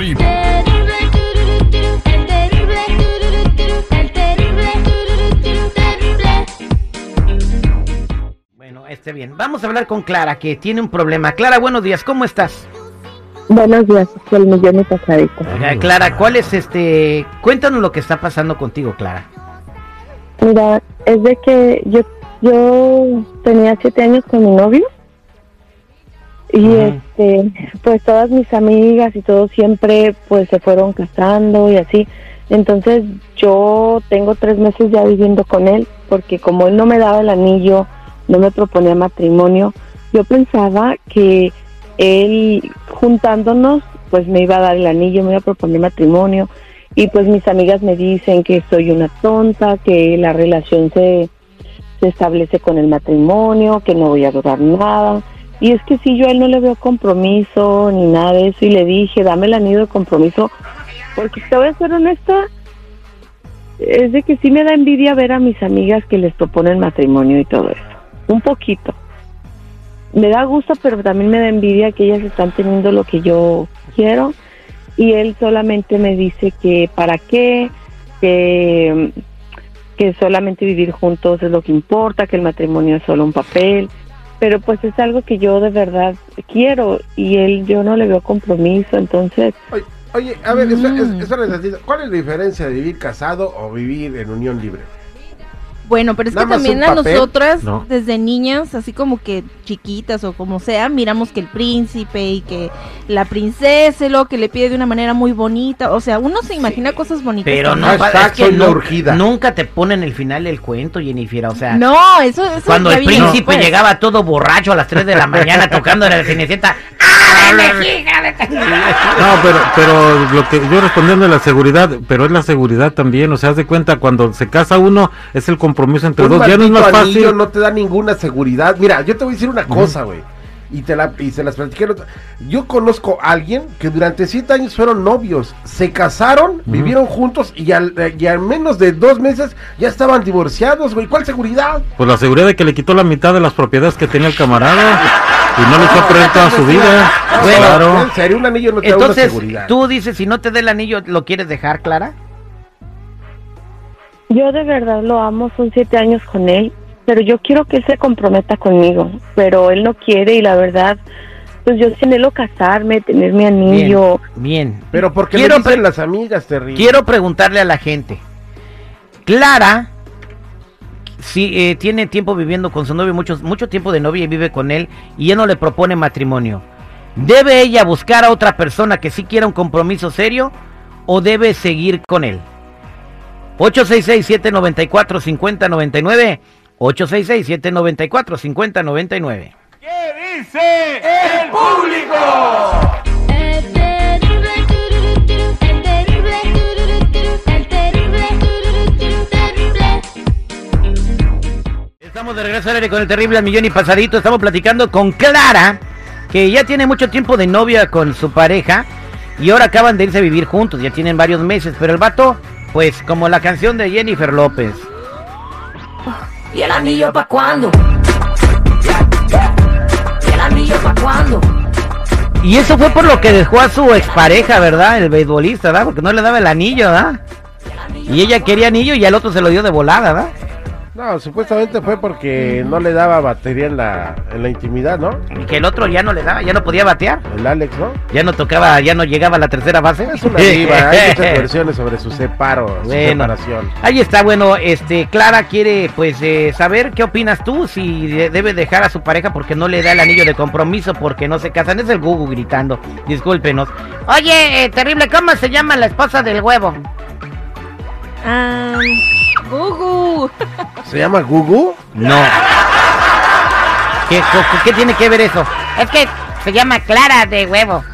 terrible. Bueno, esté bien. Vamos a hablar con Clara, que tiene un problema. Clara, buenos días, ¿cómo estás? Buenos días, es el millón y pasadito. Oiga, Clara, ¿cuál es este...? Cuéntanos lo que está pasando contigo, Clara. Mira, es de que yo yo tenía siete años con mi novio y este, pues todas mis amigas y todo siempre pues se fueron casando y así. Entonces yo tengo tres meses ya viviendo con él porque como él no me daba el anillo, no me proponía matrimonio, yo pensaba que él juntándonos pues me iba a dar el anillo, me iba a proponer matrimonio y pues mis amigas me dicen que soy una tonta, que la relación se, se establece con el matrimonio, que no voy a durar nada. Y es que si yo a él no le veo compromiso ni nada de eso y le dije, dame el anillo de compromiso, porque te voy a ser honesta, es de que sí me da envidia ver a mis amigas que les proponen matrimonio y todo eso. Un poquito. Me da gusto, pero también me da envidia que ellas están teniendo lo que yo quiero y él solamente me dice que para qué, que, que solamente vivir juntos es lo que importa, que el matrimonio es solo un papel, pero pues es algo que yo de verdad quiero y él yo no le veo compromiso, entonces Oye, oye, a ver, eso, es- eso necesito- ¿cuál es la diferencia de vivir casado o vivir en unión libre? Bueno, pero es Nada que también a papel, nosotras, ¿no? desde niñas, así como que chiquitas o como sea, miramos que el príncipe y que la princesa y luego que le pide de una manera muy bonita. O sea, uno se imagina cosas bonitas. Pero no. Hashtag es que urgida. nunca te ponen el final del cuento, Jennifer. O sea, No, eso, eso cuando el príncipe después. llegaba todo borracho a las 3 de la mañana tocando en la cenicienta. ¡Ah, vejiga de- No, pero, pero lo que yo respondiendo de la seguridad, pero es la seguridad también, o sea, haz de cuenta, cuando se casa uno, es el compromiso entre Un dos, ya no es más anillo fácil. no te da ninguna seguridad. Mira, yo te voy a decir una cosa, güey. Y, te la, y se las platiqué. Yo conozco a alguien que durante siete años fueron novios, se casaron, vivieron juntos y al, y al menos de dos meses ya estaban divorciados, güey. ¿Cuál seguridad? Pues la seguridad de que le quitó la mitad de las propiedades que tenía el camarada y no le echó a perder toda su vida. Bueno, claro. En serio, un anillo no te da una Entonces, seguridad. tú dices, si no te da el anillo, ¿lo quieres dejar, Clara? yo de verdad lo amo, son siete años con él, pero yo quiero que él se comprometa conmigo, pero él no quiere y la verdad, pues yo él casarme, tener mi anillo. Bien, bien. Pero porque quiero, le dicen las amigas, terrible. quiero preguntarle a la gente. Clara, si eh, tiene tiempo viviendo con su novio, mucho, mucho tiempo de novia y vive con él, y él no le propone matrimonio. ¿Debe ella buscar a otra persona que sí quiera un compromiso serio o debe seguir con él? 866-794-5099. 866-794-5099. Estamos de regreso al aire con el terrible al millón y pasadito. Estamos platicando con Clara, que ya tiene mucho tiempo de novia con su pareja y ahora acaban de irse a vivir juntos. Ya tienen varios meses, pero el vato, pues como la canción de Jennifer López. ¿Y el anillo pa' cuándo? ¿Y el anillo pa' cuándo? Y eso fue por lo que dejó a su expareja, ¿verdad? El beisbolista, ¿verdad? Porque no le daba el anillo, ¿verdad? Y ella quería anillo y al otro se lo dio de volada, ¿verdad? No, supuestamente fue porque no le daba batería en la, en la intimidad, ¿no? Y que el otro ya no le daba, ya no podía batear. El Alex, ¿no? Ya no tocaba, ya no llegaba a la tercera base. Es una diva, hay muchas versiones sobre su separo, su Bueno. separación. Ahí está, bueno, este, Clara quiere pues eh, saber qué opinas tú, si de- debe dejar a su pareja porque no le da el anillo de compromiso, porque no se casan. Es el Gugu gritando, discúlpenos. Oye, eh, terrible, ¿cómo se llama la esposa del huevo? Ah, Gugu. ¿Se llama Gugu? No. ¿Qué, tiene que ver eso? Es que se llama Clara de huevo.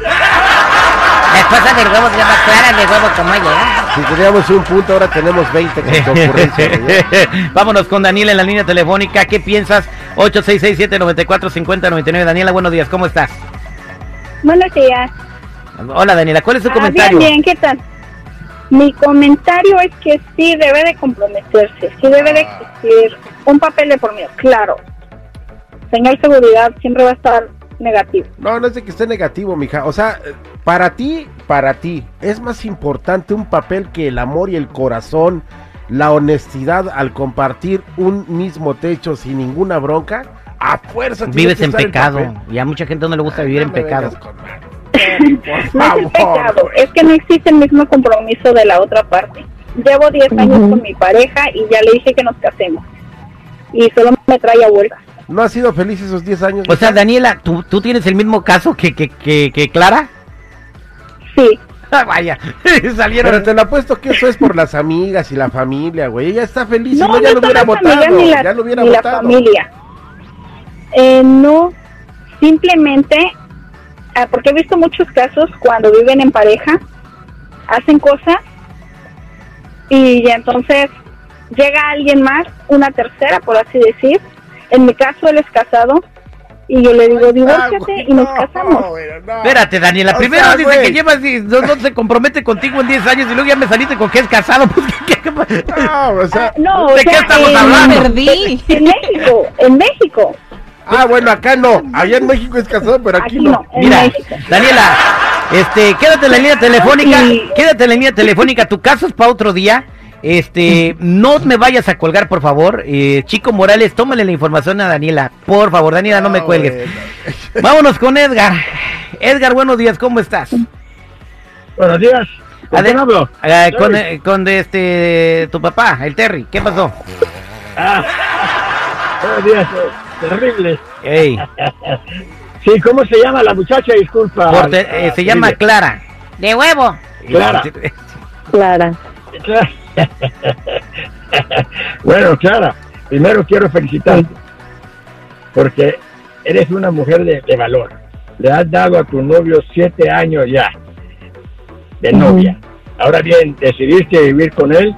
La esposa del huevo se llama Clara de huevo como ella. ¿eh? Si teníamos un punto, ahora tenemos 20 con güey. Vámonos con Daniela en la línea telefónica. ¿Qué piensas? 866-794-5099. Daniela, buenos días, ¿cómo estás? Buenos días. Hola Daniela, ¿cuál es tu Ah, comentario? bien, bien, ¿qué tal? Mi comentario es que sí debe de comprometerse, sí debe de existir un papel de por medio, claro. Señor Seguridad siempre va a estar negativo. No, no es de que esté negativo, mija. O sea, para ti, para ti, ¿es más importante un papel que el amor y el corazón, la honestidad al compartir un mismo techo sin ninguna bronca? A fuerza Vives en pecado. Y a mucha gente no le gusta Ay, vivir no en pecado. con No es pecado, es que no existe el mismo compromiso de la otra parte. Llevo 10 años Ujú. con mi pareja y ya le dije que nos casemos. Y solo me trae a vuelta. ¿No has sido feliz esos 10 años? O sea? Daniela, ¿tú, tú tienes el mismo caso que, que, que, que Clara? Sí, Ah, vaya, salieron. Pero te lo apuesto que eso es por las amigas y la familia, güey. Ella está feliz, si no, no, ya no lo votado. la, ya lo hubiera ni la votado. familia. Eh, no, simplemente, porque he visto muchos casos cuando viven en pareja, hacen cosas y entonces llega alguien más, una tercera, por así decir. En mi caso, él es casado y yo le digo, Ah, divórciate y nos no, casamos. güey, no. Espérate, Daniela, O primero sea, dice güey. que llevas y no, no se compromete contigo en 10 años y luego ya me saliste con que es casado. Pues, ¿qué, qué- qué- No, o sea, Ah, no, ¿de o qué sea, estamos en- hablando? Perdí. En México, en México. Ah, bueno, acá no. Allá en México es casado, pero aquí, Aquí no. Mira, México. Daniela, este, quédate en la línea telefónica, quédate en la línea telefónica, tu caso es para otro día. Este, no me vayas a colgar, por favor. Eh, Chico Morales, tómale la información a Daniela. Por favor, Daniela, no me Ah, cuelgues. bueno. Vámonos con Edgar. Edgar, buenos días, ¿cómo estás? Buenos días. ¿Con Ade- hablo? Ah, con, eh, con este tu papá, el Terry. ¿Qué pasó? Ah, buenos días. Eh, Terrible. Ey, Sí, ¿cómo se llama la muchacha? Disculpa. por te- eh, se llama. Clara. De huevo. Clara. Clara. Clara. bueno, Clara, primero quiero felicitarte porque eres una mujer de, de valor. Le has dado a tu novio siete años ya de novia. Ahora bien, decidiste vivir con él.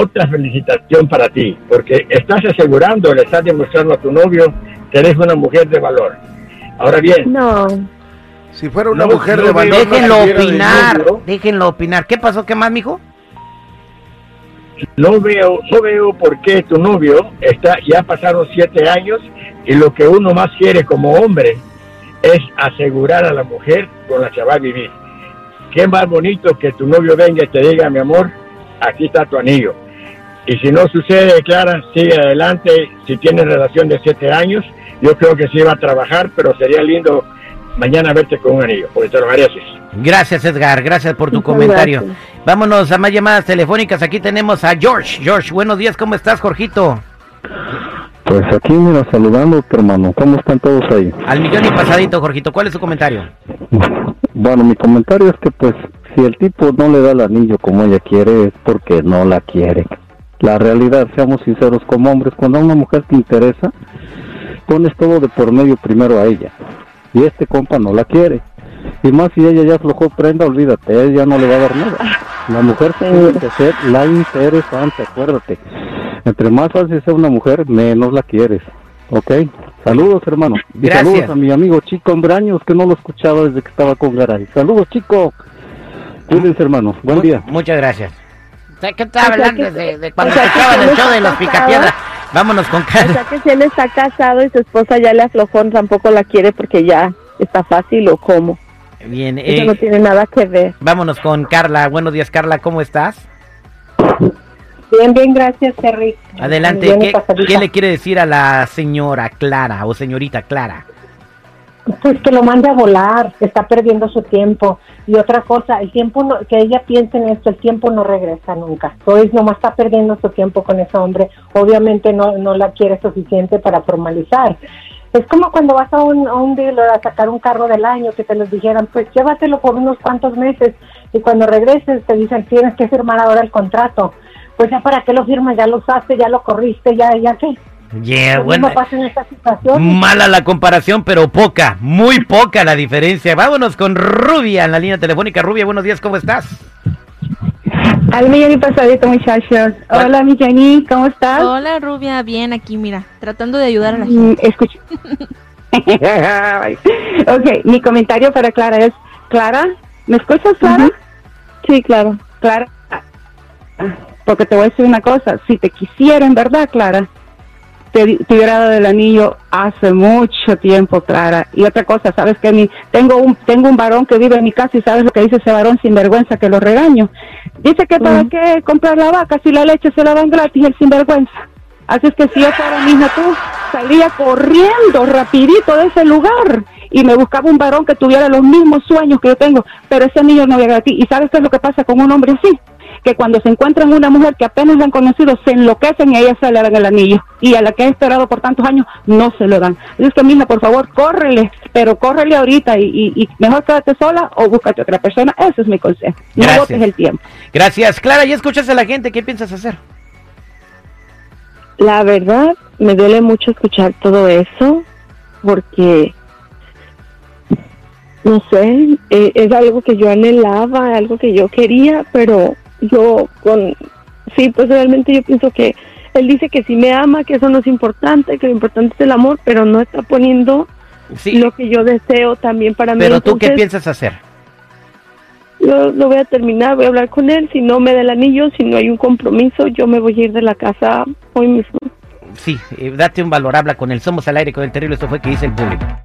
Otra felicitación para ti, porque estás asegurando, le estás demostrando a tu novio que eres una mujer de valor. Ahora bien, No. Si fuera una No, mujer no de valor, Déjenlo de opinar, novio. déjenlo opinar. ¿Qué pasó? ¿Qué más, mijo? no veo, no veo por qué tu novio está, ya pasaron siete años y lo que uno más quiere como hombre es asegurar a la mujer con la que va a vivir. Qué más bonito que tu novio venga y te diga, mi amor, aquí está tu anillo. Y si no sucede, Clara, sigue adelante. Si tiene relación de siete años, yo creo que sí va a trabajar, pero sería lindo mañana verte con un anillo, porque te lo mereces. Gracias, Edgar. Gracias por tu Muchas comentario. gracias. Vámonos a más llamadas telefónicas. Aquí tenemos a George. George, buenos días. ¿Cómo estás, Jorgito? Pues aquí, mira, saludándote, hermano. ¿Cómo están todos ahí? Al millón y pasadito, Jorgito. ¿Cuál es su comentario? Bueno, mi comentario es que, pues, si el tipo no le da el anillo como ella quiere, es porque no la quiere. La realidad, seamos sinceros como hombres, cuando a una mujer te interesa, pones todo de por medio primero a ella. Y este compa no la quiere. Y más si ella ya aflojó prenda, olvídate, ella no le va a dar nada. La mujer tiene que ser la interesante, acuérdate. Entre más fácil sea una mujer, menos la quieres. ¿Ok? Saludos, hermano. Y Gracias. saludos a mi amigo Chico Hombraños, que no lo escuchaba desde que estaba con Garay. Saludos, Chico. Cuídense, hermano. Buen Mu- día. Muchas gracias. ¿Usted qué está O sea hablando de, de o Cuando sea que escuchaban si el show de los casado, Picapiedra. Vámonos con O sea que si él está casado y su esposa ya le aflojó, tampoco la quiere porque ya está fácil o cómo. Bien, Eso eh, no tiene nada que ver. vámonos con Carla. Buenos días, Carla. ¿Cómo estás? Bien, bien, gracias, Terry. Adelante. Bien, ¿Qué, qué le quiere decir a la señora Clara o señorita Clara? Pues que lo mande a volar, está perdiendo su tiempo. Y otra cosa, el tiempo, no, que ella piense en esto, el tiempo no regresa nunca. Entonces, nomás está perdiendo su tiempo con ese hombre. Obviamente no, no la quiere suficiente para formalizar. Es como cuando vas a un, a un dealer a sacar un carro del año, que te los dijeran, pues llévatelo por unos cuantos meses. Y cuando regreses te dicen, tienes que firmar ahora el contrato. Pues ya para qué lo firmas, ya lo usaste, ya lo corriste, ya, ya qué. Yeah, Lo bueno. mismo pasa en esta situación. Mala la comparación, pero poca, muy poca la diferencia. Vámonos con Rubia en la línea telefónica. Rubia, buenos días, ¿cómo estás? Al millón y pasadito, muchachos. Hola. Hola, mi Jenny, ¿cómo estás? Hola, Rubia, bien aquí, mira, tratando de ayudar a la Mm, gente. escucha. ok, mi comentario para Clara es, Clara, ¿me escuchas, Clara? Sí, claro. Clara, porque te voy a decir una cosa, si te quisieran, ¿verdad, Clara? Te, te hubiera dado el anillo hace mucho tiempo, Clara. Y otra cosa, sabes que mi, tengo un tengo un varón que vive en mi casa y sabes lo que dice ese varón sin vergüenza que lo regaño. Dice que para qué comprar la vaca si la leche se la dan gratis el sinvergüenza. Así es que si yo fuera mi hija tú, salía corriendo rapidito de ese lugar y me buscaba un varón que tuviera los mismos sueños que yo tengo, pero ese anillo no llega a ti. ¿Y sabes qué es lo que pasa con un hombre así? Que cuando se encuentran una mujer que apenas la han conocido, se enloquecen y a ella se le dan el anillo. Y a la que ha esperado por tantos años, no se lo dan. Es que, mija, por favor, córrele, pero córrele ahorita y, y- y mejor quédate sola o búscate otra persona. Ese es mi consejo. No Gracias. botes el tiempo. Gracias. Clara, ya escuchas a la gente. ¿Qué piensas hacer? La verdad, me duele mucho escuchar todo eso porque, no sé, eh, es algo que yo anhelaba, algo que yo quería, pero yo con, sí, pues realmente yo pienso que él dice que sí me ama, que eso no es importante, que lo importante es el amor, pero no está poniendo lo que yo deseo también para mí. Pero tú, ¿qué Entonces, piensas hacer? Yo lo voy a terminar, voy a hablar con él, si no me da el anillo, si no hay un compromiso, yo me voy a ir de la casa hoy mismo. Sí, eh, date un valor, habla con él. Somos al aire con el terrible. Esto fue que dice el público.